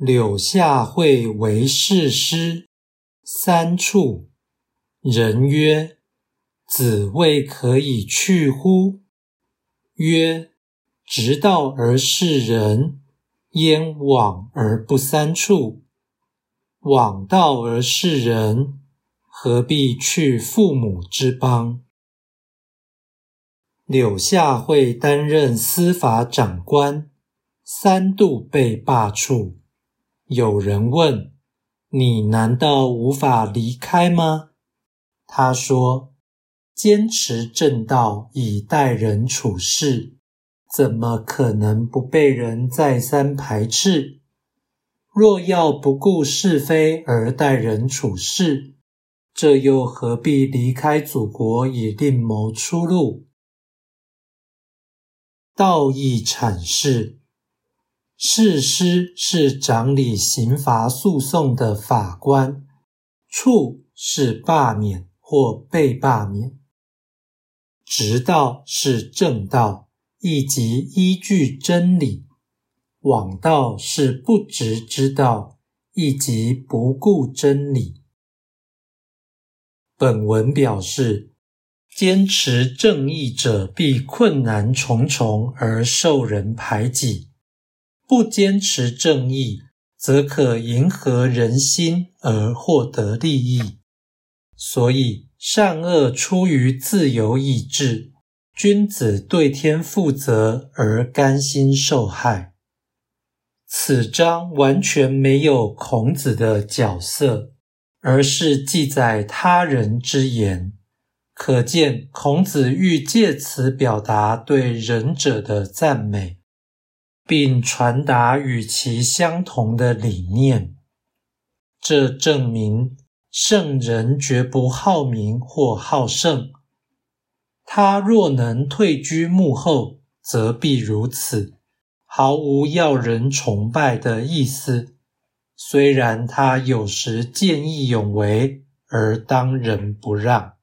柳下惠为士师，三处。人曰：“子谓可以去乎？”曰：“直道而事人，焉往而不三处？往道而事人，何必去父母之邦？”柳下惠担任司法长官，三度被罢黜。有人问：“你难道无法离开吗？”他说：“坚持正道以待人处事，怎么可能不被人再三排斥？若要不顾是非而待人处事，这又何必离开祖国以另谋出路？”道义阐释。事师是掌理刑罚诉讼的法官，处是罢免或被罢免。直道是正道，以及依据真理；枉道是不直之道，以及不顾真理。本文表示，坚持正义者必困难重重而受人排挤。不坚持正义，则可迎合人心而获得利益。所以，善恶出于自由意志，君子对天负责而甘心受害。此章完全没有孔子的角色，而是记载他人之言，可见孔子欲借此表达对仁者的赞美。并传达与其相同的理念，这证明圣人绝不好名或好胜。他若能退居幕后，则必如此，毫无要人崇拜的意思。虽然他有时见义勇为，而当仁不让。